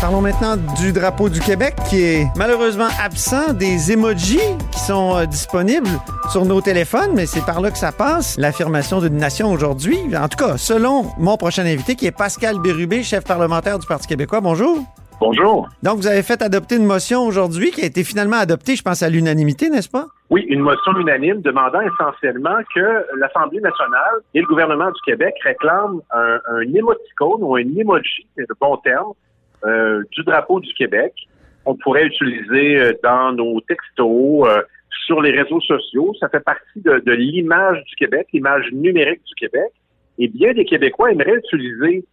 Parlons maintenant du drapeau du Québec qui est malheureusement absent des emojis qui sont euh, disponibles sur nos téléphones, mais c'est par là que ça passe. L'affirmation d'une nation aujourd'hui. En tout cas, selon mon prochain invité qui est Pascal Bérubé, chef parlementaire du Parti québécois. Bonjour. Bonjour. Donc, vous avez fait adopter une motion aujourd'hui qui a été finalement adoptée, je pense, à l'unanimité, n'est-ce pas? Oui, une motion unanime demandant essentiellement que l'Assemblée nationale et le gouvernement du Québec réclament un, un émoticône ou un emoji, c'est le bon terme, du drapeau du Québec. On pourrait utiliser euh, dans nos textos, euh, sur les réseaux sociaux. Ça fait partie de, de l'image du Québec, l'image numérique du Québec. Et bien des Québécois aimeraient utiliser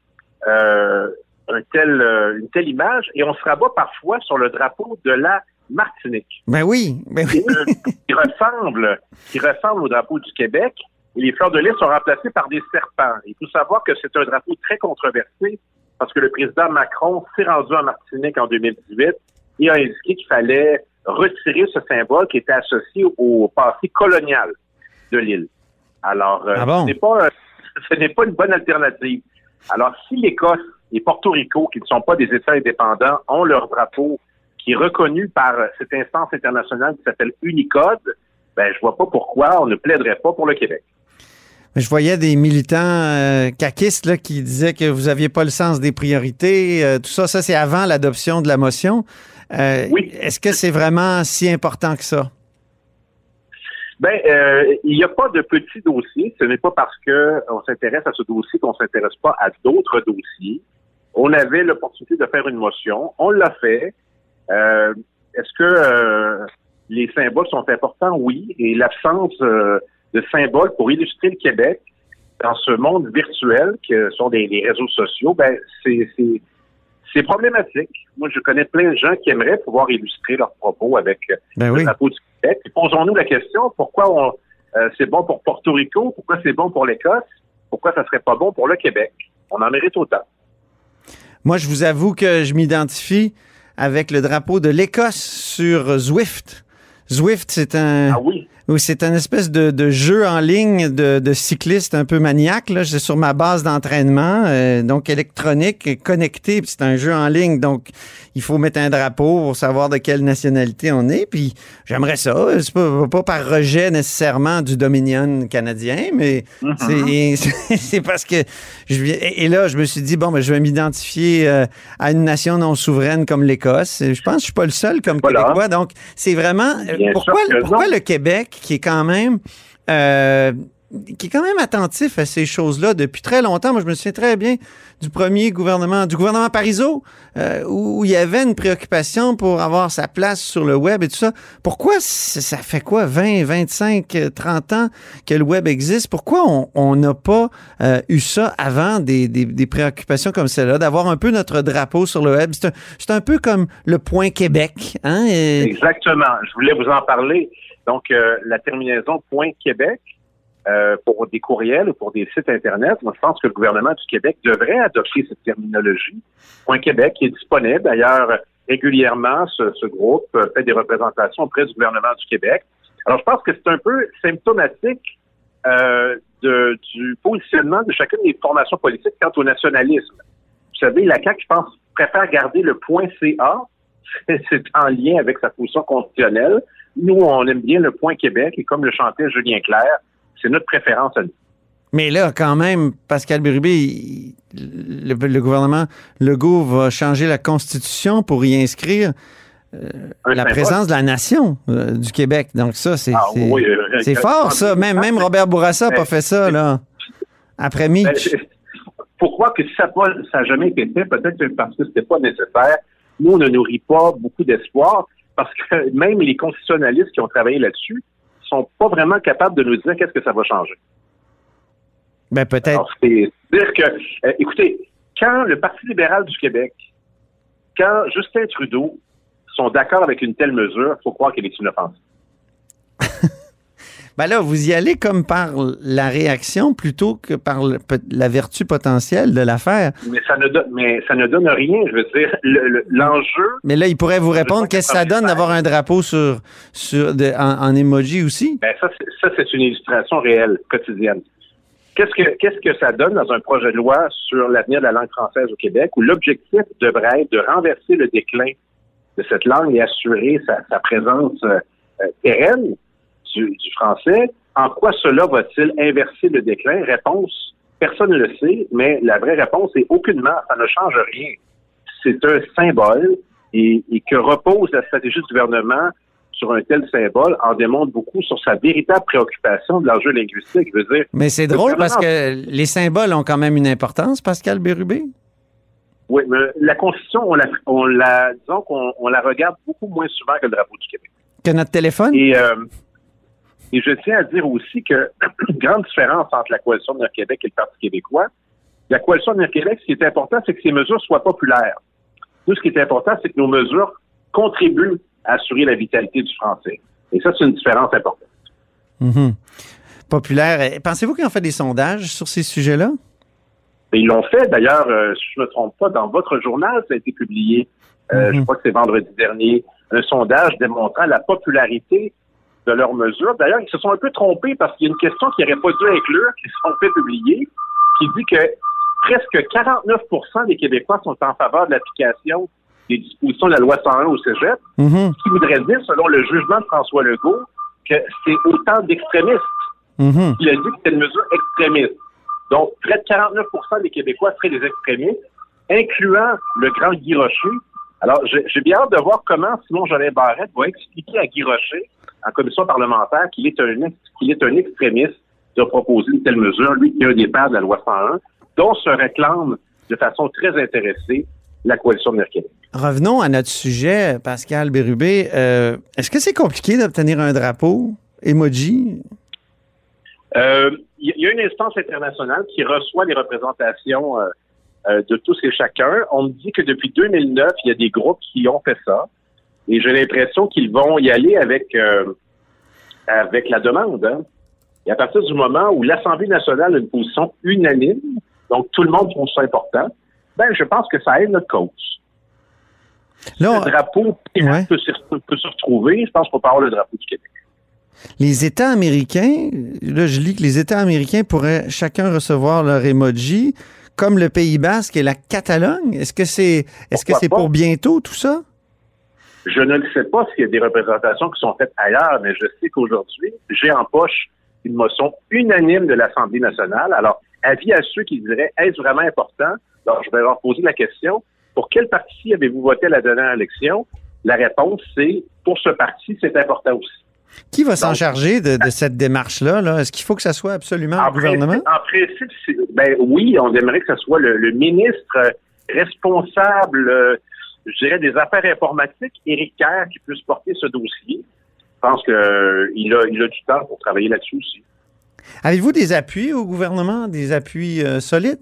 euh, un tel, euh, une telle image et on se rabat parfois sur le drapeau de la Martinique. Ben oui, ben oui. qui ressemble, qui ressemble au drapeau du Québec. Et les fleurs de lys sont remplacées par des serpents. Il faut savoir que c'est un drapeau très controversé parce que le président Macron s'est rendu en Martinique en 2018 et a indiqué qu'il fallait retirer ce symbole qui était associé au passé colonial de l'île. Alors, euh, Ah bon? ce n'est pas, ce n'est pas une bonne alternative. Alors, si l'Écosse et Porto Rico, qui ne sont pas des États indépendants, ont leur drapeau qui est reconnu par cette instance internationale qui s'appelle Unicode, ben, je vois pas pourquoi on ne plaiderait pas pour le Québec. Je voyais des militants euh, caquistes là, qui disaient que vous aviez pas le sens des priorités. euh, tout ça, ça c'est avant l'adoption de la motion. Euh, Oui. Est-ce que c'est vraiment si important que ça? Ben, euh, il n'y a pas de petit dossier. Ce n'est pas parce que on s'intéresse à ce dossier qu'on s'intéresse pas à d'autres dossiers. On avait l'opportunité de faire une motion. On l'a fait. Euh, Est-ce que euh, les symboles sont importants? Oui. Et l'absence euh, de symboles pour illustrer le Québec dans ce monde virtuel que sont les réseaux sociaux, ben, c'est, problématique. Moi, je connais plein de gens qui aimeraient pouvoir illustrer leurs propos avec euh, Ben le oui. drapeau du Québec. Posons-nous la question, pourquoi on, euh, c'est bon pour Porto Rico? Pourquoi c'est bon pour l'Écosse? Pourquoi ça serait pas bon pour le Québec? On en mérite autant. Moi, je vous avoue que je m'identifie avec le drapeau de l'Écosse sur Zwift. Zwift, c'est un, Ah oui? Oui, c'est un espèce de, de jeu en ligne de, de cycliste un peu maniaque. Là. C'est sur ma base d'entraînement, euh, donc électronique, connecté. puis C'est un jeu en ligne, donc il faut mettre un drapeau pour savoir de quelle nationalité on est. Puis j'aimerais ça. C'est pas, pas par rejet nécessairement du Dominion canadien, mais c'est, c'est parce que je viens. Et et là, je me suis dit bon, ben, je vais m'identifier euh, à une nation non souveraine comme l'Écosse. Et Je pense que je suis pas le seul comme Voilà. Québécois. Donc c'est vraiment euh, Bien pourquoi, pourquoi le Québec qui est quand même euh, qui est quand même attentif à ces choses-là depuis très longtemps. Moi, je me souviens très bien du premier gouvernement, du gouvernement Parizeau, euh, où il y avait une préoccupation pour avoir sa place sur le web et tout ça. Pourquoi ça fait quoi, 20, 25, euh, 30 ans que le web existe? Pourquoi on- n'a pas euh, eu ça avant des, des- préoccupations comme celle-là, d'avoir un peu notre drapeau sur le web? C'est un, un peu comme le point Québec. Hein? Exactement. Je voulais vous en parler. Donc, euh, la terminaison point Québec euh, pour des courriels ou pour des sites Internet, moi, je pense que le gouvernement du Québec devrait adopter cette terminologie. Point Québec est disponible. D'ailleurs, régulièrement, ce, ce groupe fait des représentations auprès du gouvernement du Québec. Alors, je pense que c'est un peu symptomatique euh, de, du positionnement de chacune des formations politiques quant au nationalisme. Vous savez, la CAQ, je pense, préfère garder le point CA. C'est en lien avec sa position constitutionnelle. Nous, on aime bien le point Québec et comme le chantait Julien Clerc, c'est notre préférence à nous. Mais là, quand même, Pascal Bérubé, le, le gouvernement Legault va changer la Constitution pour y inscrire Un la symbole. présence de la nation euh, du Québec. Donc ça, c'est Ah, oui, euh, euh, fort, ça. Même, même Robert Bourassa n'a pas fait ça, là. Après Ben, Mitch. faut croire que ça n'a jamais été fait, peut-être parce que c'était pas nécessaire. Nous, on ne nourrit pas beaucoup d'espoir parce que même les constitutionnalistes qui ont travaillé là-dessus sont pas vraiment capables de nous dire qu'est-ce que ça va changer. Ben peut-être. Alors, c'est dire que, euh, écoutez, quand le Parti libéral du Québec, quand Justin Trudeau sont d'accord avec une telle mesure, il faut croire qu'elle est inoffensive. Ben là, vous y allez comme par la réaction plutôt que par le- la vertu potentielle de l'affaire. Mais ça ne donne, mais ça ne donne rien. Je veux dire, le- le- l'enjeu, Mais là, il pourrait vous répondre qu'est-ce que ça donne d'avoir un drapeau sur, sur de- en, en emoji aussi? ben ça, c'est- une illustration réelle, quotidienne. Qu'est-ce que qu'est-ce que ça donne dans un projet de loi sur l'avenir de la langue française au Québec, où l'objectif devrait être de renverser le déclin de cette langue et assurer sa, sa présence euh, euh, pérenne? Du, du français. En quoi cela va-t-il inverser le déclin? Réponse, personne ne le sait, mais la vraie réponse est aucunement, ça ne change rien. C'est un symbole et, et que repose la stratégie du gouvernement sur un tel symbole en démontre beaucoup sur sa véritable préoccupation de l'enjeu linguistique. Je veux dire, Mais c'est Le drôle parce que les symboles ont quand même une importance, Pascal Bérubé. oui, mais la Constitution, on la, on la disons qu'on on la regarde beaucoup moins souvent que le drapeau du Québec. Que notre téléphone? Et, euh, et je tiens à dire aussi que grande différence entre la coalition de Québec et le Parti québécois. La coalition de Québec, ce qui est important, c'est que ces mesures soient populaires. Tout ce qui est important, c'est que nos mesures contribuent à assurer la vitalité du français. Et ça, c'est une différence importante. Mhm. Populaire. Pensez-vous qu'ils ont fait des sondages sur ces sujets-là? Et ils l'ont fait, d'ailleurs, euh, si je ne me trompe pas, dans votre journal, ça a été publié, euh, Mhm. je crois que c'est vendredi dernier, un sondage démontrant la popularité de leurs mesures. D'ailleurs, ils se sont un peu trompés parce qu'il y a une question qui n'aurait pas dû inclure, qui se sont fait publier, qui dit que presque 49 des Québécois sont en faveur de l'application des dispositions de la loi 101 au cégep, Mhm. ce qui voudrait dire, selon le jugement de François Legault, que c'est autant d'extrémistes. Mhm. Il a dit que c'était une mesure extrémiste. Donc, près de 49 des Québécois seraient des extrémistes, incluant le grand Guy Rocher. Alors, j'ai bien hâte de voir comment Simon Jolin Barrette va expliquer à Guy Rocher, en commission parlementaire, qu'il est un qu'il est un extrémiste de proposer une telle mesure, lui qui est un des pères de la loi 101, dont se réclame de façon très intéressée la coalition de Québec. Revenons à notre sujet, Pascal Bérubé. Euh, Est-ce que c'est compliqué d'obtenir un drapeau? Emoji? Euh, Il y a une instance internationale qui reçoit les représentations euh, euh, de tous et chacun. On me dit que depuis 2009, il y a des groupes qui ont fait ça. Et j'ai l'impression qu'ils vont y aller avec, euh, avec la demande. hein. Et à partir du moment où l'Assemblée nationale a une position unanime, donc tout le monde trouve ça important, ben je pense que ça aide notre cause. Là, on- Le drapeau Ouais. peut, se, peut se retrouver. Je pense qu'on peut avoir le drapeau du Québec. les États américains, là, je lis que les États américains pourraient chacun recevoir leur emoji, comme le Pays basque et la Catalogne? Est-ce que c'est est-ce que c'est pour bientôt tout ça? Je ne le sais pas s'il y a des représentations qui sont faites ailleurs, mais je sais qu'aujourd'hui, j'ai en poche une motion unanime de l'Assemblée nationale. Alors, avis à ceux qui diraient, est-ce vraiment important? Alors, je vais leur poser la question, pour quel parti avez-vous voté à la dernière élection? La réponse, c'est, pour ce parti, c'est important aussi. Qui va s'en charger de, de cette démarche-là? -là? Est-ce qu'il faut que ça soit absolument le En gouvernement? en principe, ben oui, on aimerait que ce soit le, le ministre euh, responsable, euh, je dirais, des affaires informatiques, Éric Kerr, qui puisse porter ce dossier. Je pense qu'il a, il a du temps pour travailler là-dessus aussi. Avez-vous des appuis au gouvernement, des appuis euh, solides?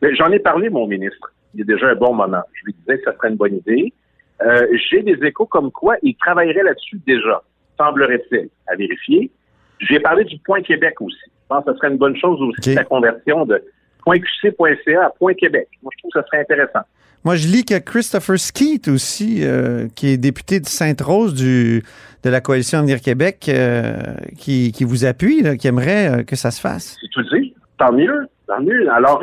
Mais J'en ai parlé, mon ministre, il y a déjà un bon moment. Je lui disais que ça serait une bonne idée. Euh, J'ai des échos comme quoi il travaillerait là-dessus déjà, semblerait-il, à vérifier. J'ai parlé du Point Québec aussi. Je pense que ce serait une bonne chose aussi, la conversion de .qc.ca à Point Québec. Moi, je trouve que ce serait intéressant. Moi, je lis que Christopher Skeet aussi, euh, qui est député de Sainte-Rose du, de la coalition Avenir Québec, euh, qui, qui vous appuie, là, qui aimerait euh, que ça se fasse. Tu le dis, tant mieux, tant mieux. Alors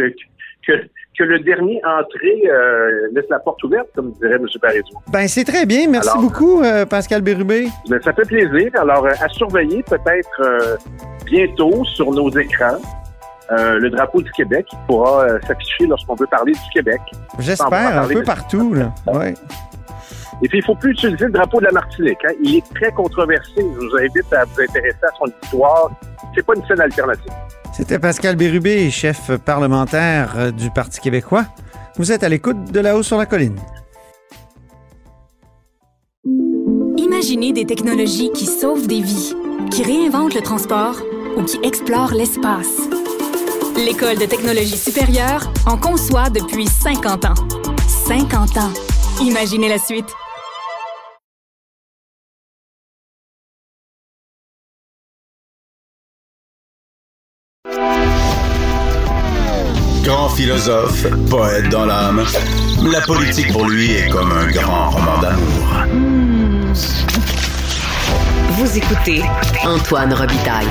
que, que le dernier entré euh, laisse la porte ouverte, comme dirait M. Parizeau. Ben, c'est très bien. Merci Alors- beaucoup, euh, Pascal Bérubé. Mais ça fait plaisir. Alors, euh, à surveiller peut-être bientôt sur nos écrans le drapeau du Québec qui pourra s'afficher lorsqu'on veut parler du Québec. J'espère, un peu partout. Là. Ouais. Et puis, il faut plus utiliser le drapeau de la Martinique. hein. Il est très controversé. Je vous invite à vous intéresser à son histoire. C'est pas une scène alternative. C'était Pascal Bérubé, chef parlementaire euh, du Parti québécois. Vous êtes à l'écoute de là-haut sur la colline. Imaginez des technologies qui sauvent des vies, qui réinventent le transport ou qui explorent l'espace. L'École de technologie supérieure en conçoit depuis 50 ans. 50 ans. Imaginez la suite. Philosophe, poète dans l'âme, la politique pour lui est comme un grand roman d'amour. Vous écoutez Antoine Robitaille,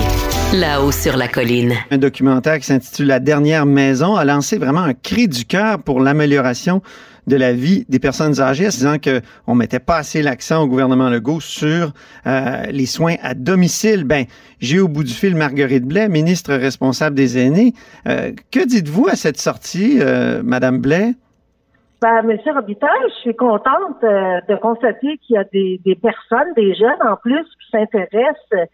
là-haut sur la colline. Un documentaire qui s'intitule La dernière maison a lancé vraiment un cri du cœur pour l'amélioration de la vie des personnes âgées, en disant qu'on mettait pas assez l'accent au gouvernement Legault sur euh, les soins à domicile. Ben, j'ai au bout du fil Marguerite Blais, ministre responsable des aînés. Euh, que dites-vous à cette sortie, euh, Madame Blais? Ben, Monsieur Robitaille, je suis contente euh, de constater qu'il y a des, des, personnes, des jeunes en plus, qui s'intéressent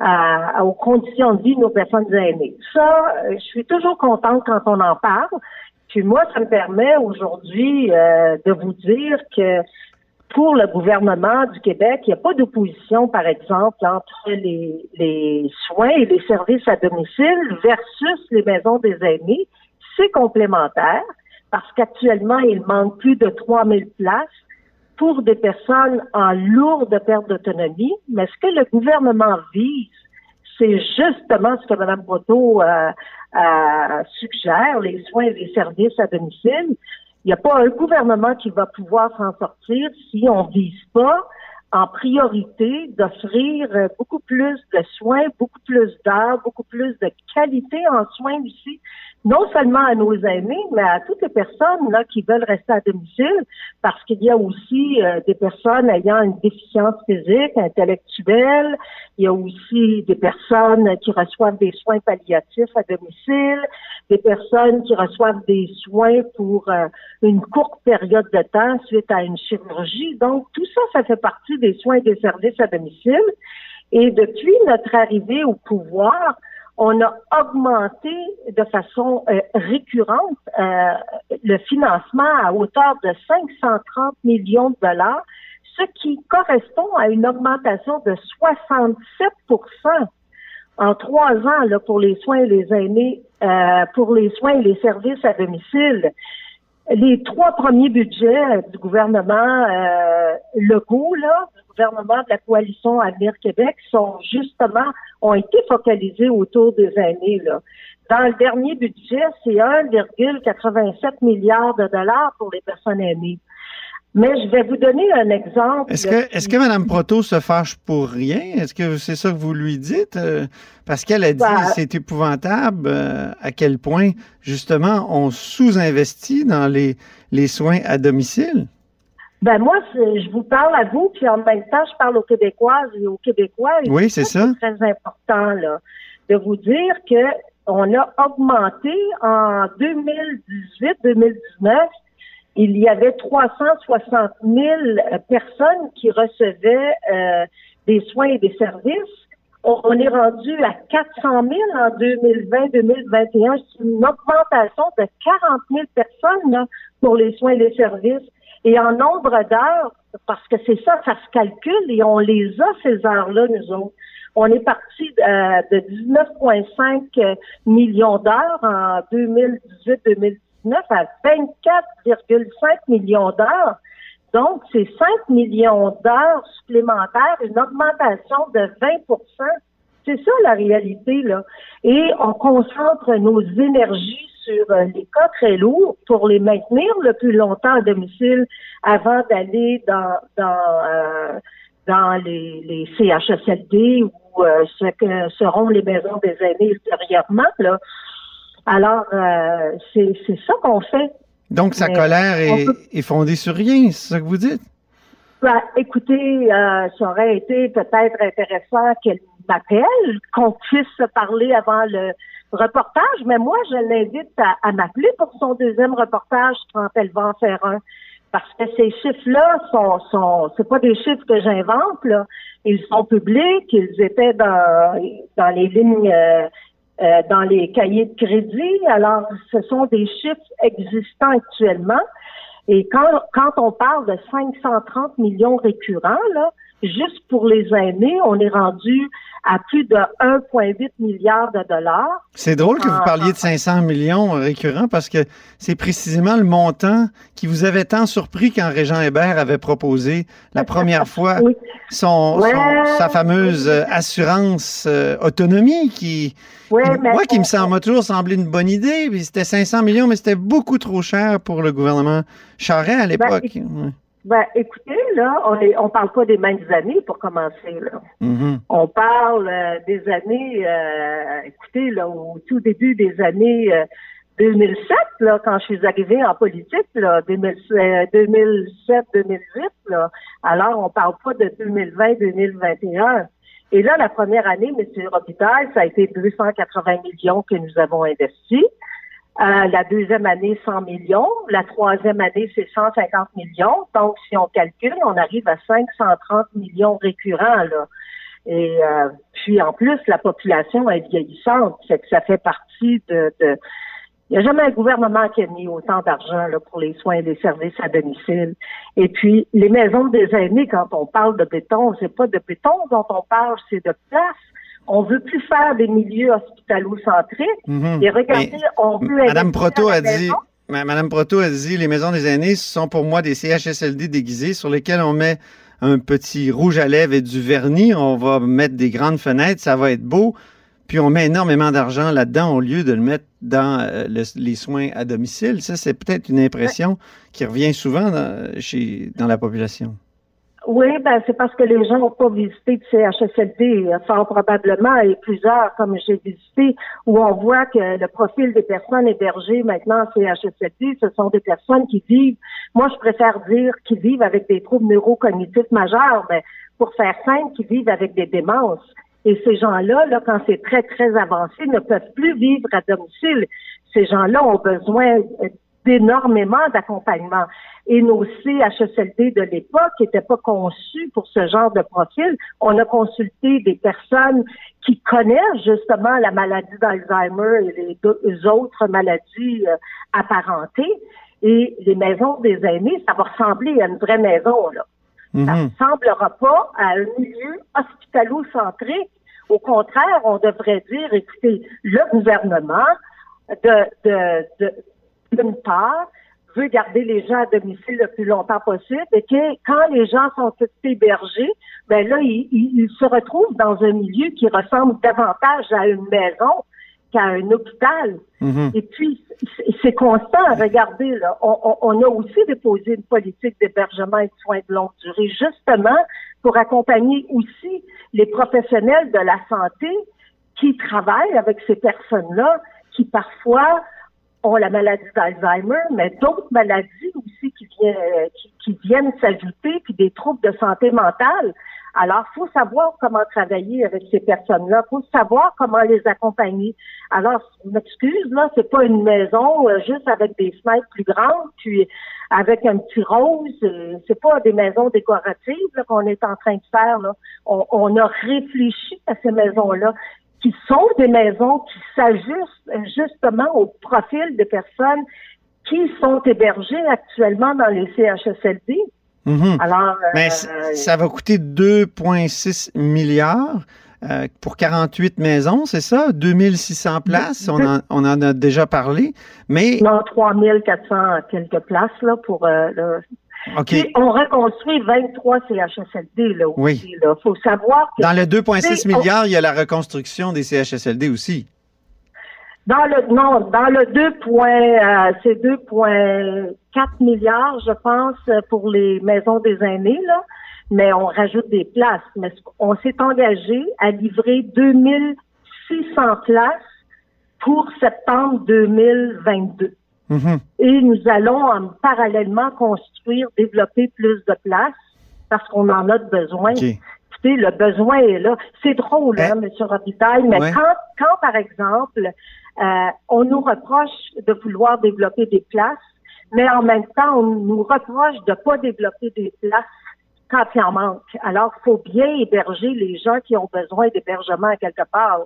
à, aux conditions de vie de nos personnes aînées. Ça, je suis toujours contente quand on en parle. Puis moi, ça me permet aujourd'hui euh, de vous dire que pour le gouvernement du Québec, il n'y a pas d'opposition, par exemple, entre les, les soins et les services à domicile versus les maisons des aînés. C'est complémentaire parce qu'actuellement, il manque plus de 3000 places pour des personnes en lourde perte d'autonomie. Mais ce que le gouvernement vise, c'est justement ce que Mme Boto euh, euh, suggère, les soins et les services à domicile. Il n'y a pas un gouvernement qui va pouvoir s'en sortir si on ne vise pas en priorité d'offrir beaucoup plus de soins, beaucoup plus d'heures, beaucoup plus de qualité en soins aussi non seulement à nos aînés, mais à toutes les personnes là, qui veulent rester à domicile, parce qu'il y a aussi euh, des personnes ayant une déficience physique, intellectuelle, il y a aussi des personnes qui reçoivent des soins palliatifs à domicile, des personnes qui reçoivent des soins pour euh, une courte période de temps suite à une chirurgie. Donc, tout ça, ça fait partie soins et des services à domicile. Et depuis notre arrivée au pouvoir, on a augmenté de façon euh, récurrente euh, le financement à hauteur de 530 millions de dollars, ce qui correspond à une augmentation de 67 en trois ans pour les soins et les aînés, euh, pour les soins et les services à domicile. Les trois premiers budgets du gouvernement euh, Legault, là, gouvernement de la coalition Avenir Québec sont justement, ont été focalisés autour des aînés. Là. Dans le dernier budget, c'est 1,87 milliard de dollars pour les personnes aînées. Mais je vais vous donner un exemple. Est-ce que, est-ce que Mme Proto se fâche pour rien? Est-ce que c'est ça que vous lui dites? Euh, parce qu'elle a dit Ben, c'est épouvantable euh, à quel point, justement, on sous-investit dans les, les soins à domicile. Ben moi, je vous parle à vous, puis en même temps, je parle aux Québécoises et aux Québécois. Et Oui, c'est ça. C'est très important là, de vous dire que on a augmenté en 2018-2019. Il y avait 360 000 personnes qui recevaient euh, des soins et des services. On, est rendu à 400 000 en 2020-2021. C'est une augmentation de 40 000 personnes là, pour les soins et les services. Et en nombre d'heures, parce que c'est ça, ça se calcule et on les a, ces heures-là, nous autres. On est parti euh, de 19,5 millions d'heures en 2018-2019 à 24,5 millions d'heures. Donc, c'est 5 millions d'heures supplémentaires, une augmentation de 20% C'est ça la réalité, là. Et on concentre nos énergies sur euh, les cas très lourds pour les maintenir le plus longtemps à domicile avant d'aller dans dans euh, dans les, les CHSLD ou euh, ce que seront les maisons des aînés ultérieurement. Là. Alors, euh, c'est c'est ça qu'on fait. Donc, sa Mais colère est, peut- est fondée sur rien, c'est ça que vous dites? Ben, écoutez, euh, ça aurait été peut-être intéressant qu'elle m'appelle, qu'on puisse se parler avant le reportage, mais moi, je l'invite à, à m'appeler pour son deuxième reportage quand elle va en faire un. Parce que ces chiffres-là sont, sont c'est pas des chiffres que j'invente, là. Ils sont publics, ils étaient dans, dans les lignes, euh, euh, dans les cahiers de crédit. Alors, ce sont des chiffres existants actuellement. Et quand, quand on parle de 530 millions récurrents, là, juste pour les aînés, on est rendu à plus de 1,8 milliard de dollars. C'est drôle que vous parliez de 500 millions récurrents parce que c'est précisément le montant qui vous avait tant surpris quand Régent Hébert avait proposé la première fois Oui. son, Ouais. son- sa fameuse euh, assurance euh, autonomie qui, Ouais, qui- mais moi, qui me semble m'a toujours semblé une bonne idée. C'était 500 millions, mais c'était beaucoup trop cher pour le gouvernement Charest à l'époque. Ouais. Ben, écoutez, là, on est, on parle pas des mêmes années pour commencer, là. Mhm. On parle euh, des années, euh, écoutez, là, au tout début des années euh, 2007, là, quand je suis arrivée en politique, là, 2007-2008, là. Alors, on parle pas de 2020-2021. Et là, la première année, M. Robitaille, ça a été 280 millions que nous avons investis. Euh, la deuxième année, 100 millions. La troisième année, c'est 150 millions. Donc, si on calcule, on arrive à 530 millions récurrents. Là. Et euh, puis, en plus, la population est vieillissante. Fait que ça fait partie de... de il n'y a jamais un gouvernement qui a mis autant d'argent pour les soins et les services à domicile. Et puis, les maisons des aînés, quand on parle de béton, c'est pas de béton dont on parle, c'est de place. On veut plus faire des milieux hospitalo-centriques. Mhm. Et regardez, Mais on veut Madame Proto a dit, Madame Proto a dit, les maisons des aînés, sont pour moi des CHSLD déguisés sur lesquels on met un petit rouge à lèvres et du vernis. On va mettre des grandes fenêtres, ça va être beau. Puis on met énormément d'argent là-dedans au lieu de le mettre dans euh, le- les soins à domicile. Ça, c'est peut-être une impression qui revient souvent dans, chez, dans la population. Oui, ben c'est parce que les gens n'ont pas visité de CHSLD, euh, fort probablement, et plusieurs, comme j'ai visité, où on voit que le profil des personnes hébergées maintenant en CHSLD, ce sont des personnes qui vivent, moi je préfère dire qui vivent avec des troubles neurocognitifs majeurs, mais pour faire simple, qui vivent avec des démences. Et ces gens-là, là, quand c'est très, très avancé, ne peuvent plus vivre à domicile. Ces gens-là ont besoin euh, d'énormément d'accompagnement. Et nos CHSLD de l'époque n'étaient pas conçus pour ce genre de profil. On a consulté des personnes qui connaissent justement la maladie d'Alzheimer et les, deux- les autres maladies euh, apparentées. Et les maisons des aînés, ça va ressembler à une vraie maison, là. Ça Mhm. ne ressemblera pas à un milieu hospitalo-centrique. Au contraire, on devrait dire, écoutez, le gouvernement, de, de, de, d'une part, veut garder les gens à domicile le plus longtemps possible et que quand les gens sont hébergés, ben là, ils, se retrouvent dans un milieu qui ressemble davantage à une maison qu'à un hôpital. Mhm. Et puis, c'est- constant. Regardez, là, on, on- on a aussi déposé une politique d'hébergement et de soins de longue durée, justement pour accompagner aussi les professionnels de la santé qui travaillent avec ces personnes-là, qui parfois ont la maladie d'Alzheimer, mais d'autres maladies aussi qui viennent, euh, qui, viennent s'ajouter, puis des troubles de santé mentale. Alors, faut savoir comment travailler avec ces personnes-là, faut savoir comment les accompagner. Alors, m'excuse, là, c'est pas une maison euh, juste avec des fenêtres plus grandes, puis avec un petit rose. euh, c'est pas des maisons décoratives qu'on est en train de faire. Là. On, on a réfléchi à ces maisons-là qui sont des maisons qui s'ajustent euh, justement au profil des personnes qui sont hébergées actuellement dans les CHSLD. Mhm. Alors, euh, Mais ça va coûter 2,6 milliards euh, pour 48 maisons, c'est ça? 2600 places, on en, on en a déjà parlé. Mais, non, 3400 quelques places là pour euh. Puis, on reconstruit 23 CHSLD là aussi. Oui. Là, faut savoir que dans le 2,6 C'est- on- milliards, il y a la reconstruction des CHSLD aussi. Dans le non, dans le 2 points, euh, c'est 2,4 milliards, je pense, pour les maisons des aînés, là. Mais on rajoute des places. Mais on s'est engagé à livrer 2600 places pour septembre 2022. Mhm. Et nous allons en parallèlement construire, développer plus de places parce qu'on en a besoin. OK. Écoutez, le besoin est là. C'est drôle, hein, Eh. M. Robitaille, mais Ouais. quand, quand, par exemple, euh, on nous reproche de vouloir développer des places, mais en même temps, on nous reproche de pas développer des places quand il en manque. Alors, il faut bien héberger les gens qui ont besoin d'hébergement quelque part.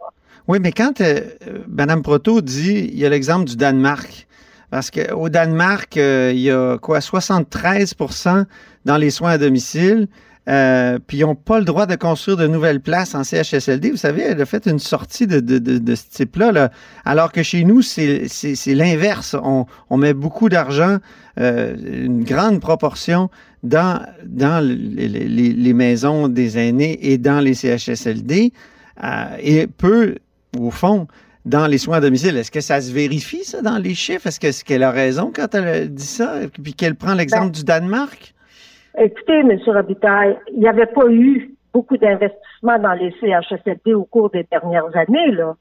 Oui, mais quand euh, euh, Mme Proto dit, il y a l'exemple du Danemark. Parce qu'au Danemark, euh, il y a quoi, 73% dans les soins à domicile. euh, puis ils n'ont pas le droit de construire de nouvelles places en CHSLD. Vous savez, elle a fait une sortie de, de, de, ce type-là, là, alors que chez nous, c'est l'inverse. On, on met beaucoup d'argent, euh, une grande proportion dans, dans les, maisons des aînés et dans les CHSLD, et peu, au fond, dans les soins à domicile. Est-ce que ça se vérifie, ça, dans les chiffres? Est-ce que- est-ce qu'elle a raison quand elle dit ça? Puis qu'elle prend l'exemple Ben, Ben, du Danemark? Écoutez, M. Robitaille, il n'y avait pas eu beaucoup d'investissements dans les CHSLD au cours des dernières années. Là.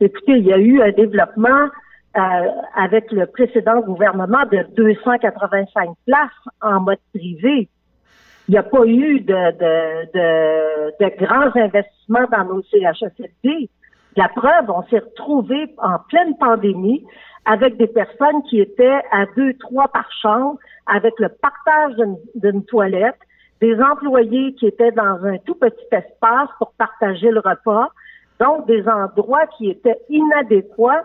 Écoutez, il y a eu un développement euh, avec le précédent gouvernement de 285 places en mode privé. Il n'y a pas eu de, de, de, de grands investissements dans nos CHSLD. La preuve, on s'est retrouvé en pleine pandémie avec des personnes qui étaient à deux, trois par chambre, avec le partage d'une- toilette, des employés qui étaient dans un tout petit espace pour partager le repas, donc des endroits qui étaient inadéquats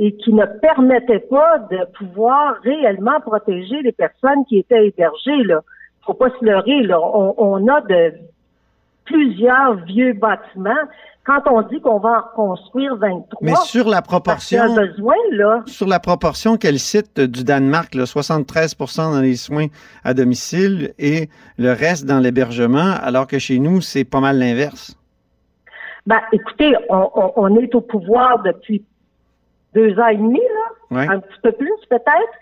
et qui ne permettaient pas de pouvoir réellement protéger les personnes qui étaient hébergées. Là, faut pas se leurrer. Là, on, on a de plusieurs vieux bâtiments. Quand on dit qu'on va en reconstruire 23, Mais sur la proportion, besoin là. sur la proportion qu'elle cite du Danemark, là, 73% dans les soins à domicile et le reste dans l'hébergement, alors que chez nous, c'est pas mal l'inverse. Ben, écoutez, on, on- on est au pouvoir depuis deux ans et demi, là, Ouais. un petit peu plus peut-être.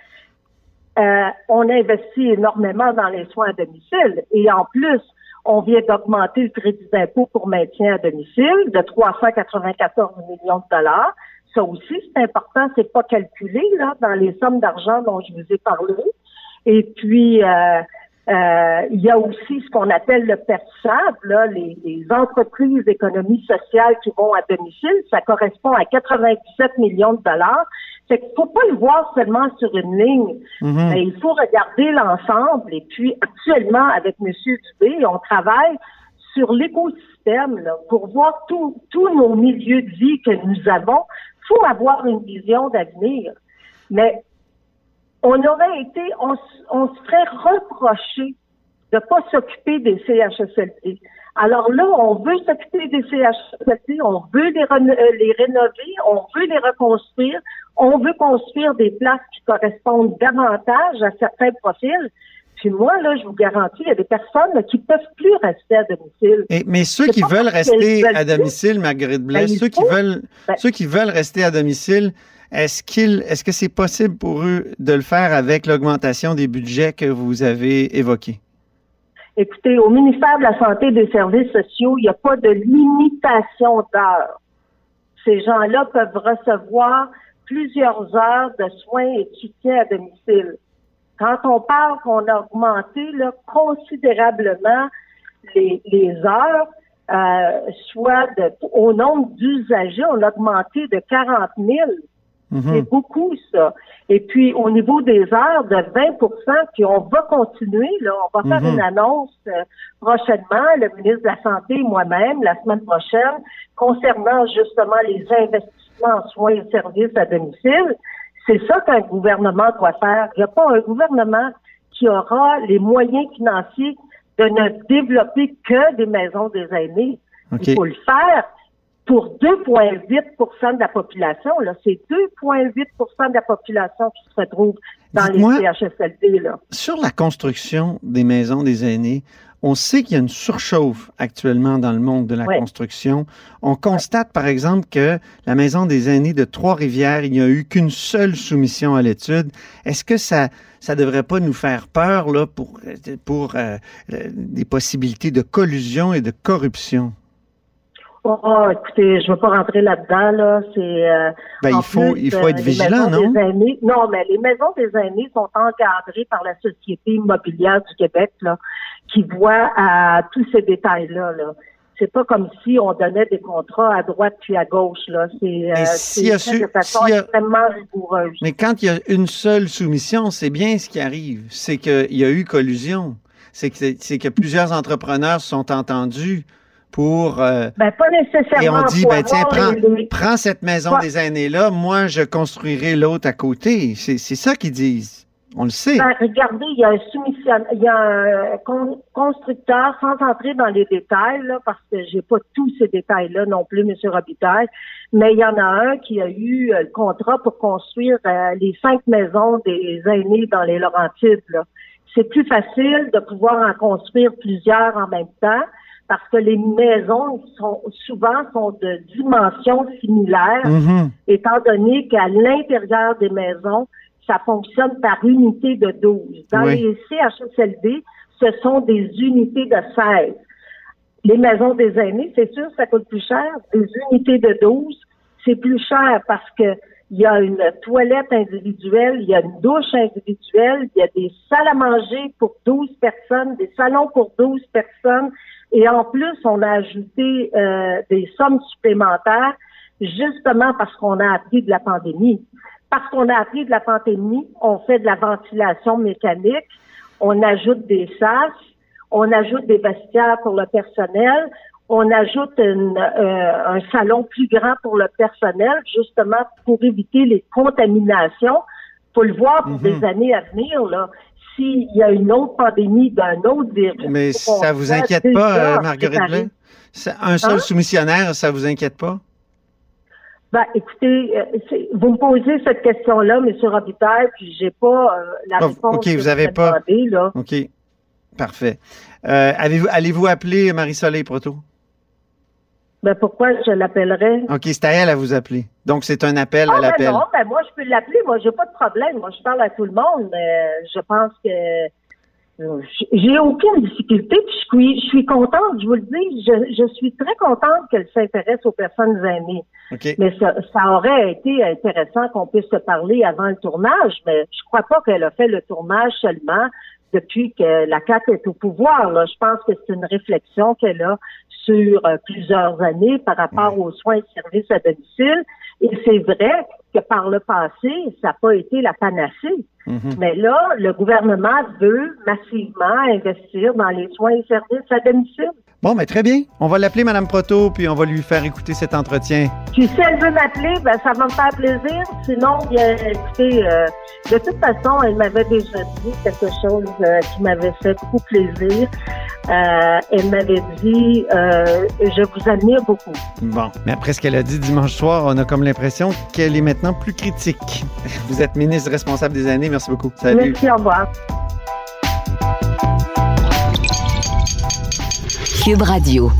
Euh, on investit énormément dans les soins à domicile et en plus, on vient d'augmenter le crédit d'impôt pour maintien à domicile de 394 millions de dollars. Ça aussi, c'est important, c'est pas calculé là dans les sommes d'argent dont je vous ai parlé. Et puis, euh, euh, il y a aussi ce qu'on appelle le PERSAB, là, les, les entreprises d'économie sociale qui vont à domicile. Ça correspond à 97 millions de dollars. Fait qu'il faut pas le voir seulement sur une ligne. Mhm. Mais il faut regarder l'ensemble. Et puis, actuellement, avec M. Dubé, on travaille sur l'écosystème là, pour voir tous nos milieux de vie que nous avons. Il faut avoir une vision d'avenir. Mais on aurait été, on, on se ferait reprocher de pas s'occuper des CHSLD. Alors là, on veut s'occuper des CHSLD, on veut les, euh, les rénover, on veut les reconstruire, on veut construire des places qui correspondent davantage à certains profils. Puis moi, là, je vous garantis, il y a des personnes là, qui peuvent plus rester à domicile. Et- mais ceux qui veulent rester à domicile, Marguerite Blais, Ben, ceux qui veulent, Ben- ceux qui veulent rester à domicile, est-ce qu'il, est-ce que c'est possible pour eux de le faire avec l'augmentation des budgets que vous avez évoqués? Écoutez, au ministère de la Santé et des Services sociaux, il n'y a pas de limitation d'heures. Ces gens-là peuvent recevoir plusieurs heures de soins et soutien à domicile. Quand on parle qu'on a augmenté là, considérablement les, les heures, euh, soit de- au nombre d'usagers, on a augmenté de 40 000. Mhm. C'est beaucoup, ça. Et puis, au niveau des heures, de 20% puis on va continuer, là, on va faire Mhm. une annonce euh, prochainement, le ministre de la Santé et moi-même, la semaine prochaine, concernant justement les investissements en soins et services à domicile. C'est ça qu'un gouvernement doit faire. Il n'y a pas un gouvernement qui aura les moyens financiers de ne développer que des maisons des aînés. Il faut le faire pour 2,8 de la population. Là, c'est 2,8 de la population qui se retrouve dans les CHSLD. Là. Sur la construction des maisons des aînés, on sait qu'il y a une surchauffe actuellement dans le monde de la Ouais. construction. On constate, par exemple, que la maison des aînés de Trois-Rivières, il n'y a eu qu'une seule soumission à l'étude. Est-ce que ça ça devrait pas nous faire peur là pour pour euh, euh, des possibilités de collusion et de corruption? Oh, écoutez, je ne veux pas rentrer là-dedans. Là. C'est, euh, Ben, en il faut plus, il faut euh, être les vigilant, non? des aînés- non, mais les maisons des aînés sont encadrées par la Société immobilière du Québec, là, qui voit à tous ces détails-là. Là. C'est pas comme si on donnait des contrats à droite puis à gauche. Là. C'est, euh, de façon a- extrêmement rigoureuse. Mais quand il y a une seule soumission, c'est bien ce qui arrive. C'est qu'il y a eu collusion. C'est que, c'est que plusieurs entrepreneurs sont entendus pour. euh, Ben, pas nécessairement. et on dit, ben tiens, prends, les- prends cette maison Ouais. des aînés-là, moi je construirai l'autre à côté. C'est, c'est ça qu'ils disent. On le sait. Ben, regardez, il y a un soumission, il y a un con- constructeur, sans entrer dans les détails, là, parce que j'ai pas tous ces détails-là non plus, M. Robitaille, mais il y en a un qui a eu euh, le contrat pour construire euh, les cinq maisons des aînés dans les Laurentides. là. C'est plus facile de pouvoir en construire plusieurs en même temps parce que les maisons sont souvent sont de dimensions similaires Mhm. étant donné qu'à l'intérieur des maisons, ça fonctionne par unité de 12. Dans Oui. les CHSLD, ce sont des unités de 16. Les maisons des aînés, c'est sûr, ça coûte plus cher. Des unités de 12, c'est plus cher parce que il y a une toilette individuelle, il y a une douche individuelle, il y a des salles à manger pour 12 personnes, des salons pour 12 personnes. Et en plus, on a ajouté euh, des sommes supplémentaires justement parce qu'on a appris de la pandémie. Parce qu'on a appris de la pandémie, on fait de la ventilation mécanique, on ajoute des sas, on ajoute des vestiaires pour le personnel, on ajoute une, euh, un salon plus grand pour le personnel, justement pour éviter les contaminations. Faut le voir pour Mhm. des années à venir, là. S'il y a une autre pandémie d'un autre virus. Mais ça vous inquiète pas, euh, Marguerite. Blais? Un seul Hein? soumissionnaire, ça vous inquiète pas? Ben, écoutez, euh, vous me posez cette question-là, M. Robitaille, puis j'ai pas euh, la Ah, réponse ok, que vous avez pas. demandé, là. OK. Parfait. Euh, avez-vous, allez-vous appeler Marie-Soleil Proto? Ben, pourquoi je l'appellerais? OK, c'est à elle à vous appeler. Donc, c'est un appel Ah, à ben l'appel. non, ben moi, je peux l'appeler. Moi, j'ai pas de problème. Moi, je parle à tout le monde. mais je pense que euh, j'ai aucune difficulté. Puis je suis, je suis contente, je vous le dis. Je, je suis très contente qu'elle s'intéresse aux personnes aînées. OK. Mais ça, ça aurait été intéressant qu'on puisse se parler avant le tournage, mais je crois pas qu'elle a fait le tournage seulement depuis que la CAQ est au pouvoir. Là. Je pense que c'est une réflexion qu'elle a sur euh, plusieurs années par rapport aux soins et services à domicile. Et c'est vrai que par le passé, ça n'a pas été la panacée. Mhm. Mais là, le gouvernement veut massivement investir dans les soins et services à domicile. Bon, mais très bien. On va l'appeler Madame Proto, puis on va lui faire écouter cet entretien. Puis si elle veut m'appeler, ben ça va me faire plaisir. Sinon, bien, écoutez, euh, de toute façon, elle m'avait déjà dit quelque chose euh, qui m'avait fait beaucoup plaisir. Euh, elle m'avait dit, euh, je vous admire beaucoup. Bon, mais après ce qu'elle a dit dimanche soir, on a comme l'impression qu'elle est maintenant plus critique. Vous êtes ministre responsable des années. Merci beaucoup. Salut. Merci, au revoir. Radio.